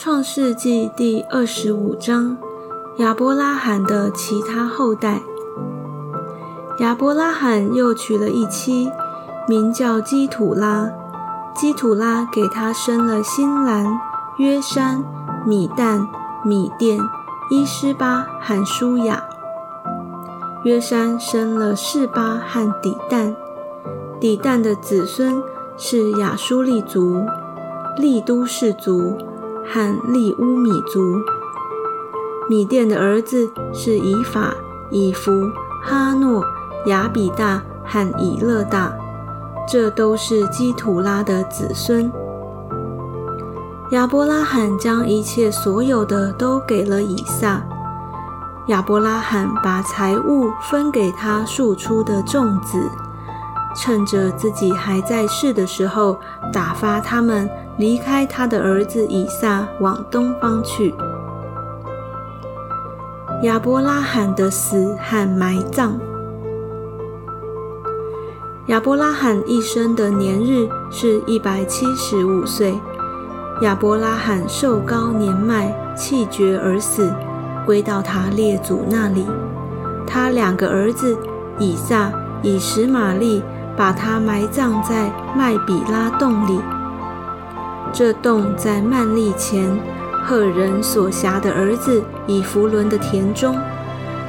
创世纪第二十五章：亚伯拉罕的其他后代。亚伯拉罕又娶了一妻，名叫基土拉。基土拉给他生了新兰、约山、米旦、米甸、伊施巴和舒雅。约山生了示巴和底旦。底旦的子孙是亚舒利族、利都氏族和利乌米族。米甸的儿子是以法、以弗、哈诺、亚比大和以勒大。这都是基土拉的子孙。亚伯拉罕将一切所有的都给了以撒。亚伯拉罕把财物分给他庶出的众子，趁着自己还在世的时候，打发他们离开他的儿子以撒，往东方去。亚伯拉罕的死和埋葬。亚伯拉罕一生的年日是一百七十五岁。亚伯拉罕寿高年迈，气绝而死，归到他列祖那里。他两个儿子以撒、以实玛利把他埋葬在麦比拉洞里。这洞在曼利前赫人所辖的儿子以弗伦的田中，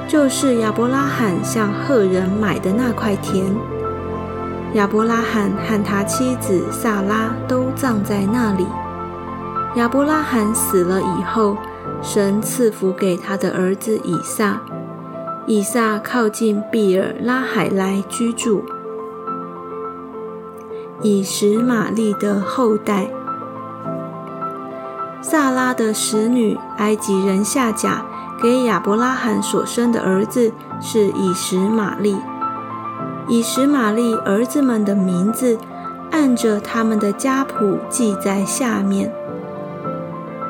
就是亚伯拉罕向赫人买的那块田。亚伯拉罕和他妻子萨拉都葬在那里。亚伯拉罕死了以后，神赐福给他的儿子以撒。以撒靠近比尔拉海来居住。以实玛利的后代，萨拉的使女埃及人夏甲给亚伯拉罕所生的儿子是以实玛利。以实玛利儿子们的名字，按着他们的家谱记在下面。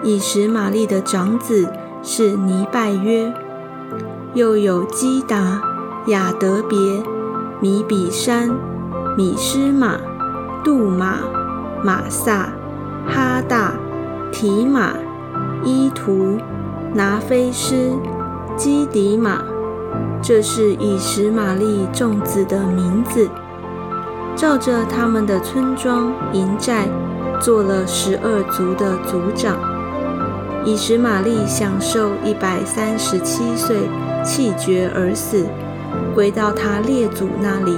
以实玛利的长子是尼拜约，又有基达、亚德别、米比山、米施玛、杜玛、马萨、哈大、提马、伊图、拿菲斯、基迪马。这是以实玛利众子的名字，照着他们的村庄营寨，做了十二族的族长。以实玛利享受一百三十七岁，气绝而死，归到他列祖那里。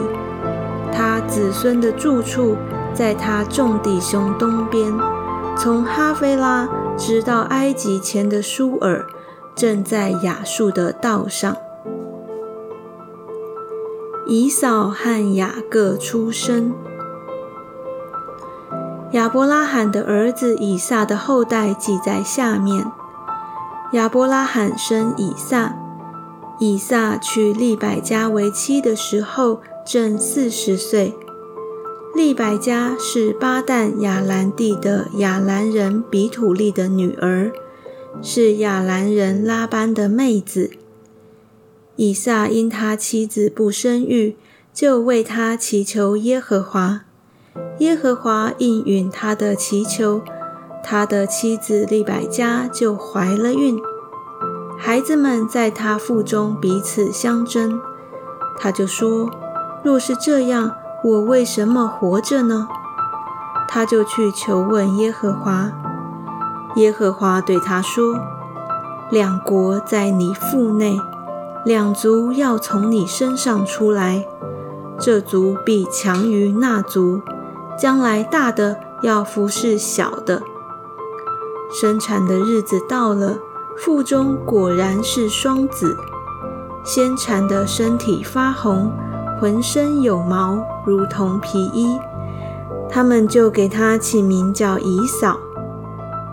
他子孙的住处在他众弟兄东边，从哈菲拉直到埃及前的舒尔，正在亚述的道上。以扫和雅各出生。亚伯拉罕的儿子以撒的后代记在下面。亚伯拉罕生以撒，以撒娶利百加为妻的时候正四十岁。利百加是巴旦亚兰地的亚兰人比土利的女儿，是亚兰人拉班的妹子。以撒因他妻子不生育，就为他祈求耶和华。耶和华应允他的祈求，他的妻子利百加就怀了孕。孩子们在他腹中彼此相争，他就说：“若是这样，我为什么活着呢？”他就去求问耶和华。耶和华对他说：“两国在你腹内。”两族要从你身上出来，这族必强于那族，将来大的要服侍小的。生产的日子到了，腹中果然是双子。先产的身体发红，浑身有毛，如同皮衣。他们就给他起名叫以扫，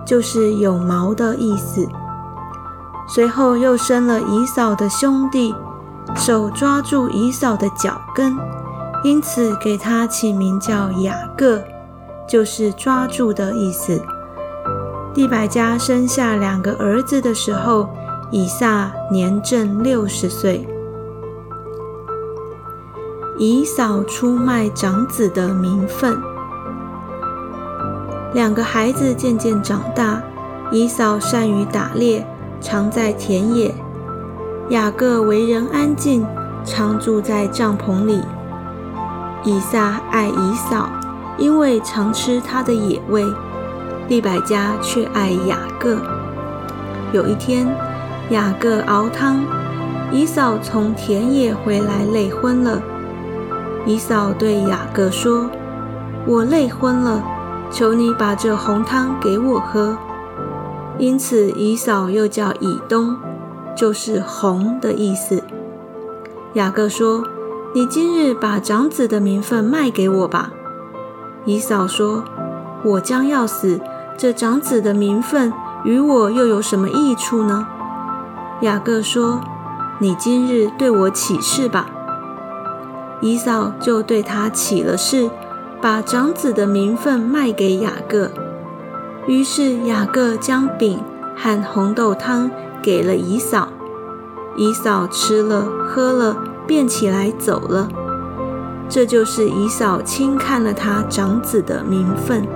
就是有毛的意思。随后又生了以扫的兄弟，手抓住以扫的脚跟，因此给他起名叫雅各，就是抓住的意思。第百家生下两个儿子的时候，以撒年正六十岁。以扫出卖长子的名分。两个孩子渐渐长大。以扫善于打猎，常在田野；雅各为人安静，常住在帐篷里。以撒爱以扫，因为常吃他的野味；利百加却爱雅各。有一天，雅各熬汤，以扫从田野回来，累昏了。以扫对雅各说：“我累昏了，求你把这红汤给我喝。”因此，以扫又叫以东，就是红的意思。雅各说：“你今日把长子的名分卖给我吧。”以扫说：“我将要死，这长子的名分与我又有什么益处呢？”雅各说：“你今日对我起誓吧。”姨嫂就对他起了誓，把长子的名分卖给雅各。于是雅各将饼和红豆汤给了姨嫂，姨嫂吃了喝了，便起来走了。这就是姨嫂轻看了他长子的名分。